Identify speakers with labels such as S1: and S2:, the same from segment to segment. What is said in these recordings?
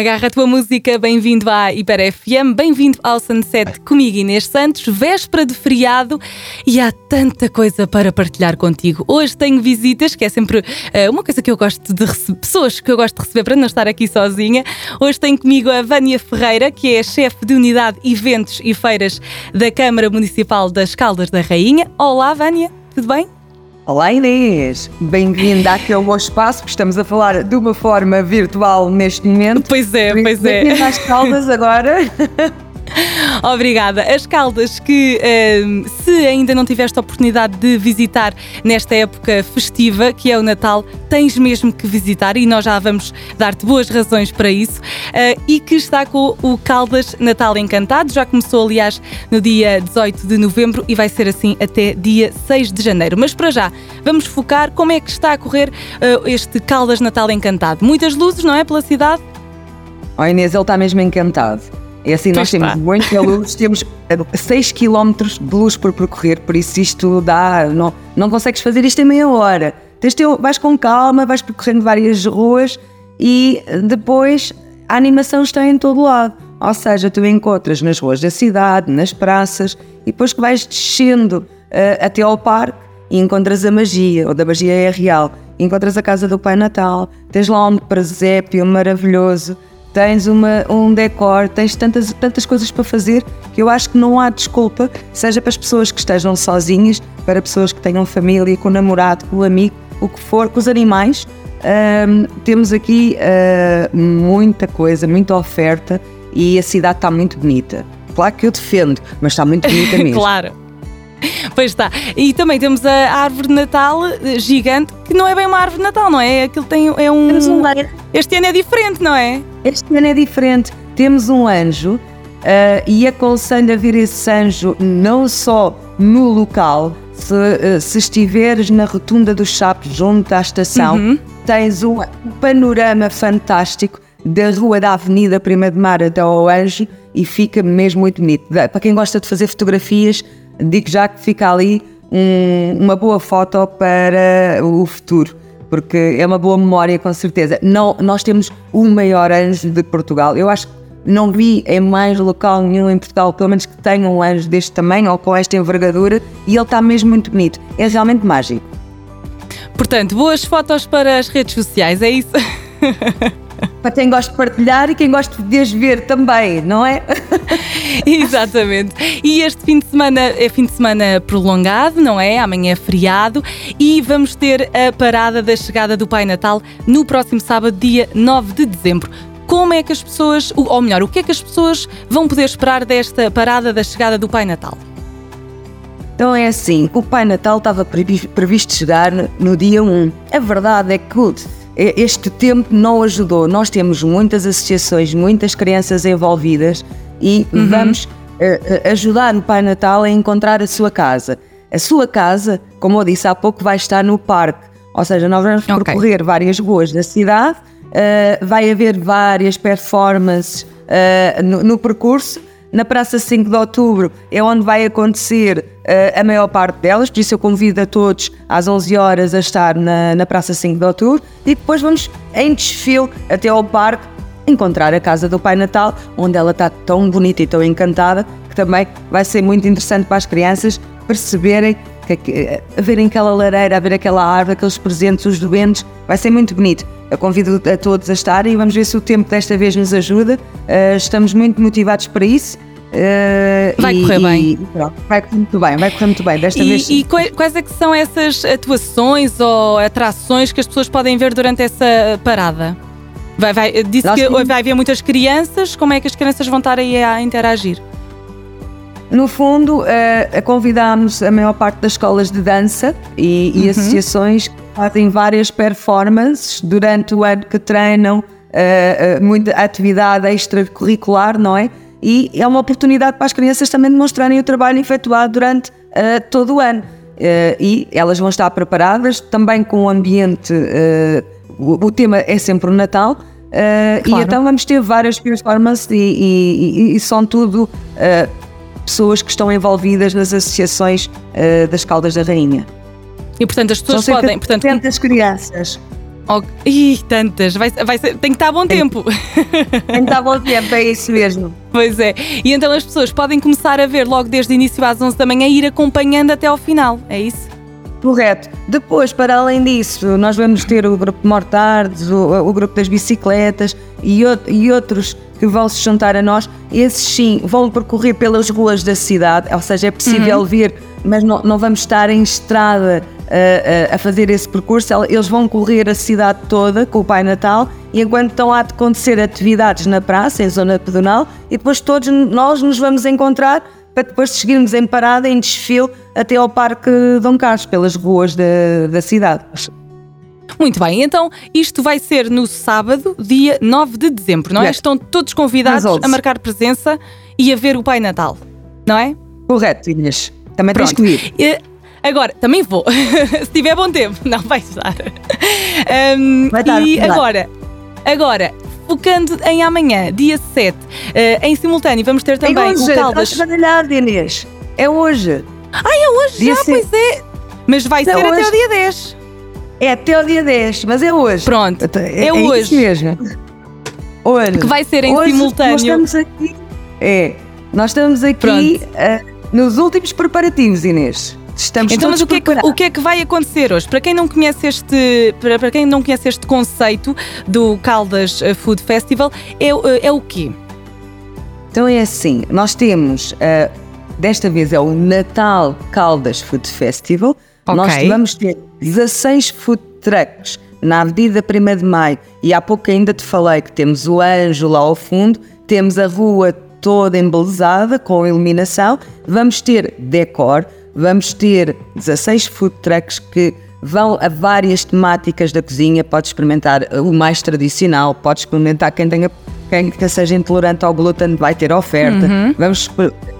S1: Agarra a tua música, bem-vindo à Hiper FM, bem-vindo ao Sunset comigo Inês Santos, véspera de feriado e há tanta coisa para partilhar contigo. Hoje tenho visitas, que é sempre uh, uma coisa que eu gosto de receber, pessoas que eu gosto de receber para não estar aqui sozinha. Hoje tenho comigo a Vânia Ferreira, que é chefe de unidade Eventos e Feiras da Câmara Municipal das Caldas da Rainha. Olá, Vânia, tudo bem?
S2: Olá Inês, bem-vinda aqui ao meu espaço, porque estamos a falar de uma forma virtual neste momento.
S1: Pois é, pois é.
S2: Bem-vinda às Caldas agora.
S1: Obrigada. As Caldas que, uh, se ainda não tiveste a oportunidade de visitar nesta época festiva, que é o Natal, tens mesmo que visitar e nós já vamos dar-te boas razões para isso. Uh, e que está com o Caldas Natal Encantado. Já começou, aliás, no dia 18 de novembro e vai ser assim até dia 6 de janeiro. Mas para já, vamos focar como é que está a correr uh, este Caldas Natal Encantado. Muitas luzes, não é? Pela cidade?
S2: Oh Inês, ele está mesmo encantado. É assim, nós temos muita luz, temos 6 km de luz por percorrer, por isso isto dá. Não, não consegues fazer isto em meia hora. Tens teu, vais com calma, vais percorrendo várias ruas e depois a animação está em todo lado. Ou seja, tu encontras nas ruas da cidade, nas praças, e depois que vais descendo uh, até ao parque e encontras a magia, ou da magia é real, encontras a casa do Pai Natal, tens lá um presépio maravilhoso tens uma, um decor, tens tantas, tantas coisas para fazer que eu acho que não há desculpa, seja para as pessoas que estejam sozinhas, para pessoas que tenham família, com o namorado, com o amigo, o que for, com os animais. Temos aqui uh, muita coisa, muita oferta e a cidade está muito bonita. Claro que eu defendo, mas está muito bonita mesmo.
S1: claro. Pois está. E também temos a árvore de Natal eh, gigante, que não é bem uma árvore de Natal, não é? Aquilo tem é um. Este ano é diferente, não é?
S2: Este ano é diferente. Temos um anjo uh, e aconselho a ver esse anjo não só no local, se, uh, se estiveres na rotunda dos Chapos, junto à estação, uhum. tens um panorama fantástico da rua da Avenida Prima de Mar até ao Anjo e fica mesmo muito bonito. Para quem gosta de fazer fotografias, digo já que fica ali um, uma boa foto para o futuro, porque é uma boa memória com certeza. Não, nós temos o maior anjo de Portugal. Eu acho que não vi em mais local nenhum em Portugal, pelo menos que tenha um anjo deste tamanho ou com esta envergadura, e ele está mesmo muito bonito. É realmente mágico.
S1: Portanto, boas fotos para as redes sociais, é isso?
S2: para quem gosta de partilhar e quem gosta de as ver também, não é?
S1: Exatamente. E este fim de semana é fim de semana prolongado, não é? Amanhã é feriado e vamos ter a parada da chegada do Pai Natal no próximo sábado, dia 9 de dezembro. Como é que as pessoas, ou melhor, o que é que as pessoas vão poder esperar desta parada da chegada do Pai Natal?
S2: Então é assim, o Pai Natal estava previsto chegar no dia 1. A verdade é que este tempo não ajudou. Nós temos muitas associações, muitas crianças envolvidas e uhum. vamos uh, ajudar o Pai Natal a encontrar a sua casa. A sua casa, como eu disse há pouco, vai estar no parque. Ou seja, nós vamos okay. percorrer várias ruas da cidade, uh, vai haver várias performances uh, no, no percurso na Praça 5 de Outubro é onde vai acontecer uh, a maior parte delas, por isso eu convido a todos às 11 horas a estar na, na Praça 5 de Outubro e depois vamos em desfile até ao parque encontrar a casa do Pai Natal, onde ela está tão bonita e tão encantada que também vai ser muito interessante para as crianças perceberem que, eh, a verem aquela lareira, a ver aquela árvore, aqueles presentes, os doentes, vai ser muito bonito. Eu convido a todos a estarem e vamos ver se o tempo desta vez nos ajuda. Uh, estamos muito motivados para isso.
S1: Uh, vai e, correr bem. E,
S2: pronto, vai correr muito bem, vai correr muito bem. Desta
S1: e,
S2: vez.
S1: E quais é que são essas atuações ou atrações que as pessoas podem ver durante essa parada? Vai, vai, disse Nós que temos... vai haver muitas crianças, como é que as crianças vão estar aí a interagir?
S2: No fundo, uh, convidámos a maior parte das escolas de dança e, e uhum. associações que fazem várias performances durante o ano que treinam, uh, uh, muita atividade extracurricular, não é? E é uma oportunidade para as crianças também demonstrarem o trabalho efetuado durante uh, todo o ano. e elas vão estar preparadas também com o ambiente, o, o, tema é sempre o Natal, claro. e então vamos ter várias performances e, e, e, e são tudo pessoas que estão envolvidas nas associações das Caldas da Rainha.
S1: E portanto as pessoas podem. Portanto,
S2: as crianças.
S1: Oh, ih, tantas. Vai, vai ser, tem que estar a bom tempo.
S2: Tem que estar a bom tempo, é isso mesmo.
S1: Pois é. E então as pessoas podem começar a ver logo desde o início às 11 da manhã e ir acompanhando até ao final, é isso?
S2: Correto. Depois, para além disso, nós vamos ter o grupo Mortardes, o, o grupo das bicicletas e, e, outros que vão se juntar a nós. Esses sim vão percorrer pelas ruas da cidade, ou seja, é possível uhum. ver, mas não, não vamos estar em estrada a, a, fazer esse percurso, eles vão correr a cidade toda com o Pai Natal e enquanto estão a acontecer atividades na praça, em zona pedonal, e depois todos nós nos vamos encontrar para depois seguirmos em parada, em desfile, até ao Parque Dom Carlos, pelas ruas da, da cidade.
S1: Muito bem, então isto vai ser no sábado, dia 9 de dezembro, não é? Estão todos convidados a marcar presença e a ver o Pai Natal, não é?
S2: Correto, Inês. Também Pronto. tens que ir.
S1: Agora, também vou, se tiver bom tempo. Não, vai estar. Um, vai estar e vai agora, agora, focando em amanhã, dia 7, uh, eh, em simultâneo, vamos ter também é hoje, o Caldas.
S2: Estás Inês. É hoje.
S1: Ah, é hoje dia já, 7. pois é. Mas vai é ser hoje. até o dia 10.
S2: É até o dia 10, mas é hoje.
S1: Pronto, é, é hoje.
S2: mesmo. Hoje.
S1: Que vai ser em hoje simultâneo. Nós
S2: estamos aqui. É, nós estamos aqui uh, nos últimos preparativos, Inês. Estamos
S1: então,
S2: mas
S1: o que, é que, o que, é que, vai acontecer hoje? Para quem não conhece este, para, para quem não conhece este conceito do Caldas eh, Food Festival, é, eh, é o quê?
S2: Então é assim, nós temos, uh, desta vez é o Natal Caldas Food Festival. Okay. Nós vamos ter 16 food trucks na Avenida 1 de Maio e há pouco ainda te falei que temos o Anjo lá ao fundo, temos a rua toda embelezada com iluminação, vamos ter decor, Vamos ter 16 food trucks que vão a várias temáticas da cozinha. Pode experimentar o mais tradicional, pode experimentar quem tenha quem seja intolerante ao glúten vai ter oferta. Uhum. Vamos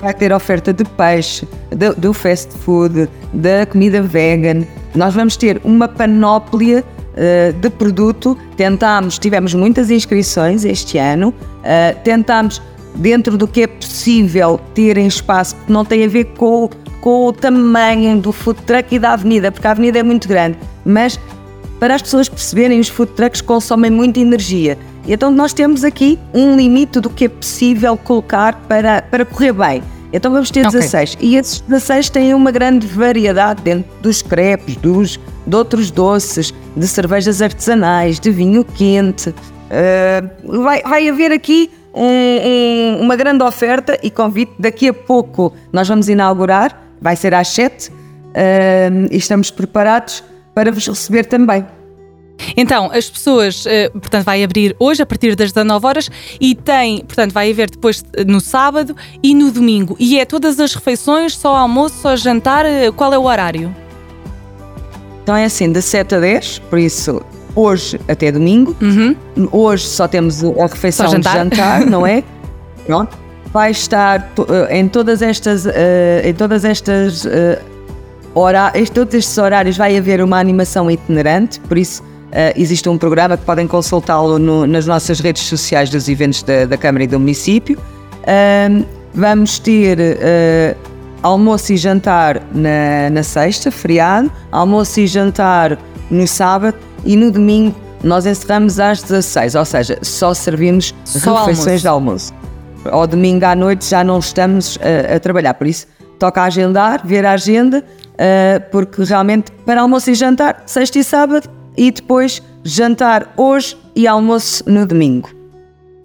S2: vai ter oferta de peixe, do, do, fast food, da comida vegan. Nós vamos ter uma panóplia uh, de produto. Tentámos, tivemos muitas inscrições este ano. Uh, tentámos dentro do que é possível ter em espaço, que não tem a ver com com o tamanho do food truck e da avenida, porque a avenida é muito grande, mas para as pessoas perceberem, os food trucks consomem muita energia. E então nós temos aqui um limite do que é possível colocar para, para correr bem. Então vamos ter 16. Okay. E esses 16 têm uma grande variedade dentro dos crepes, dos, de outros doces, de cervejas artesanais, de vinho quente. Uh, vai, vai haver aqui um, um, uma grande oferta e convite. Daqui a pouco nós vamos inaugurar vai ser às 7 uh, e estamos preparados para vos receber também.
S1: Então, as pessoas, uh, portanto, vai abrir hoje a partir das 19 horas e tem, portanto, vai haver depois no sábado e no domingo. E é todas as refeições, só almoço, só jantar, uh, qual é o horário?
S2: Então é assim, de 7 a 10, por isso hoje até domingo. Uhum. Hoje só temos a refeição jantar. de jantar, não é? Pronto vai estar eh, em todas estas, eh, em todas estas eh, horários, todos estes horários vai haver uma animação itinerante, por isso existe um programa que podem consultá-lo nas nossas redes sociais dos eventos da, da Câmara e do município. vamos ter almoço e jantar na, na sexta, feriado, almoço e jantar no sábado e no domingo nós encerramos às 16, ou seja, só servimos só refeições almoço. de almoço ao domingo à noite já não estamos a, eh, a trabalhar. Por isso, toca agendar, ver a agenda, uh, porque realmente para almoço e jantar, sexta e sábado, e depois jantar hoje e almoço no domingo.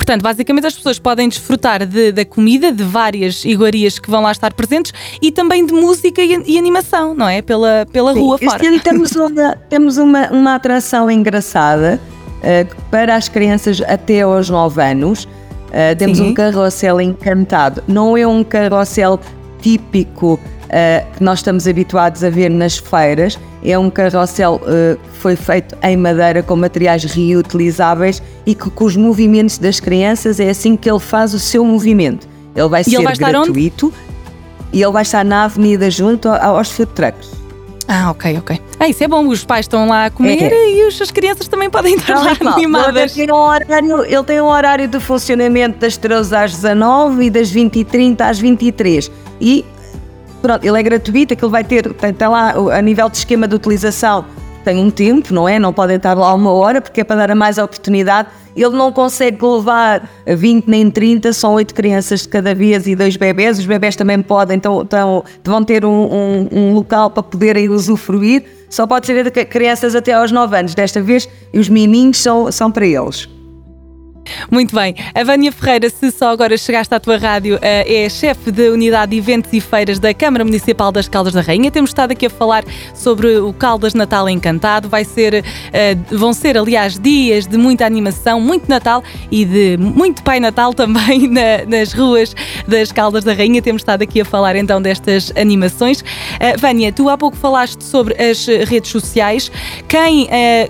S1: Portanto, basicamente as pessoas podem desfrutar de, da comida, de várias iguarias que vão lá estar presentes e também de música e, e animação, não é? Pela, pela Sim, rua fora.
S2: Este temos uma, temos uma, uma atração engraçada uh, para as crianças até aos 9 anos. Uh, temos Sim. um carrossel encantado. Não é um carrossel típico uh, que nós estamos habituados a ver nas feiras. É um carrossel uh, que foi feito em madeira com materiais reutilizáveis e que com os movimentos das crianças é assim que ele faz o seu movimento. Ele vai e ser ele vai gratuito e ele vai estar na avenida junto aos food trucks.
S1: Ah, ok, ok. Ah, isso é bom, os pais estão lá a comer é. e as crianças também podem estar lá animadas.
S2: Ele tem, um horário, ele tem um horário de funcionamento das 13 às 19 e das 20 e 30 às 23. E pronto, ele é gratuito, aquilo vai ter, tem, tem lá a nível de esquema de utilização, tem um tempo, não é? Não podem estar lá uma hora, porque é para dar a mais oportunidade. Ele não consegue levar 20 nem 30, são oito crianças de cada vez e dois bebés. Os bebés também podem, então, então vão ter um, um, um local para poderem usufruir. Só pode ser de crianças até aos 9 anos desta vez e os miminhos são, são para eles.
S1: Muito bem. A Vânia Ferreira, se só agora chegaste à tua rádio, eh, é chefe da Unidade de Eventos e Feiras da Câmara Municipal das Caldas da Rainha. Temos estado aqui a falar sobre o Caldas Natal Encantado. Vai ser, eh, vão ser, aliás, dias de muita animação, muito Natal e de muito Pai Natal também nas ruas das Caldas da Rainha. Temos estado aqui a falar então destas animações. Eh, Vânia, tu há pouco falaste sobre as redes sociais. Quem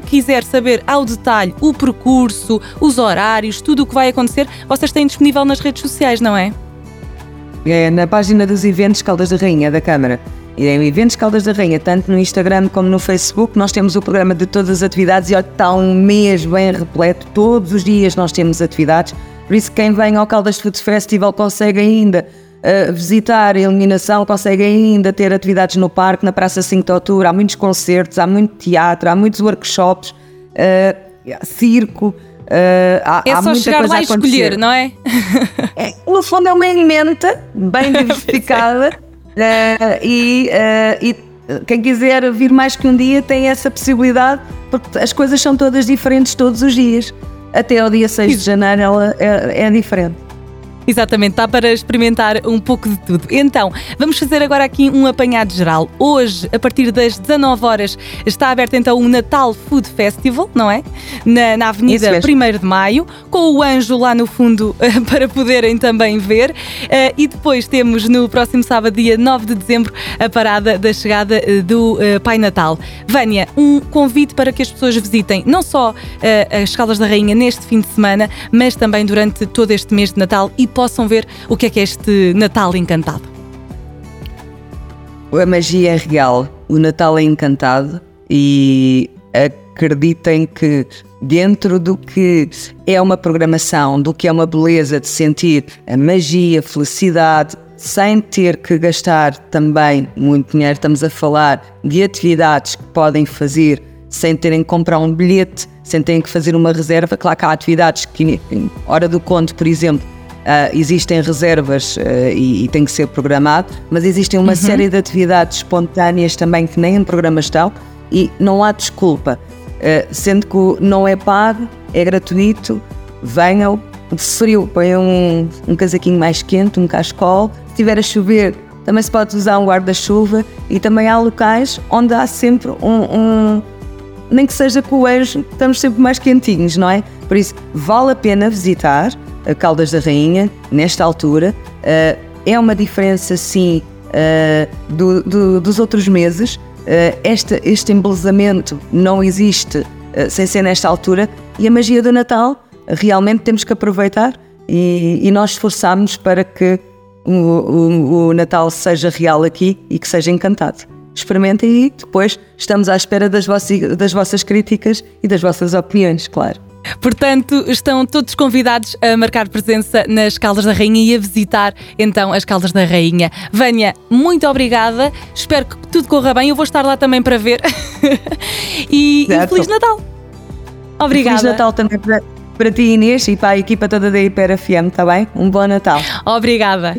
S1: quiser saber ao detalhe o percurso, os horários, horários, tudo o que vai acontecer, vocês têm disponível nas redes sociais, não é?
S2: É na página dos eventos Caldas da Rainha da Câmara. E em Eventos Caldas da Rainha, tanto no Instagram como no Facebook, nós temos o programa de todas as atividades e está um mês bem repleto. Todos os dias nós temos atividades. Por isso, quem vem ao Caldas Food Festival consegue ainda uh, visitar a iluminação, consegue ainda ter atividades no parque, na Praça 5 de Outubro. Há muitos concertos, há muito teatro, há muitos workshops, uh, circo.
S1: Uh, há, é só chegar lá e escolher, não é?
S2: é? No fundo, é uma emenda bem diversificada uh, e, uh, e quem quiser vir mais que um dia tem essa possibilidade, porque as coisas são todas diferentes todos os dias. Até ao dia 6 de janeiro ela é, é diferente.
S1: Exatamente, está para experimentar um pouco de tudo. Então, vamos fazer agora aqui um apanhado geral. Hoje, a partir das 19 horas, está aberto então o Natal Food Festival, não é? Na, na Avenida 1 de Maio, com o anjo lá no fundo para poderem também ver. Uh, e depois temos no próximo sábado, dia 9 de dezembro, a parada da chegada uh, do Pai Natal. Vânia, um convite para que as pessoas visitem não só as Caldas da Rainha neste fim de semana, mas também durante todo este mês de Natal e possam ver o que é que é este Natal encantado.
S2: A magia é real, o Natal é encantado e acreditem que dentro do que é uma programação, do que é uma beleza de sentir a magia, a felicidade, sem ter que gastar também muito dinheiro, estamos a falar de atividades que podem fazer sem terem que comprar um bilhete, sem terem que fazer uma reserva. Claro que há atividades que, hora do conto, por exemplo, Uh, existem reservas uh, e, e, tem que ser programado, mas existem uma uhum. série de atividades espontâneas também que nem em programa estão e não há desculpa. Uh, sendo que não é pago, é gratuito, venham, frio, ponham um, um casaquinho mais quente, um cascol. Se estiver a chover, também se pode usar um guarda-chuva e também há locais onde há sempre um, um nem que seja com o anjo, estamos sempre mais quentinhos, não é? Por isso, vale a pena visitar Caldas da Rainha, nesta altura. Uh, é uma diferença, sim, uh, do, do, dos outros meses. Uh, este, este embelezamento não existe sem ser nesta altura e a magia do Natal realmente temos que aproveitar e, e nós esforçamos para que o, o, o, Natal seja real aqui e que seja encantado. Experimentem e depois estamos à espera das, vossas, das vossas críticas e das vossas opiniões, claro.
S1: Portanto, estão todos convidados a marcar presença nas Caldas da Rainha e a visitar então as Caldas da Rainha. Vânia, muito obrigada. Espero que tudo corra bem. Eu vou estar lá também para ver. e, e Feliz Natal. Obrigada.
S2: Feliz Natal também para, para ti, Inês, e para a equipa toda da Hiper FM, está bem? Um bom Natal.
S1: Obrigada.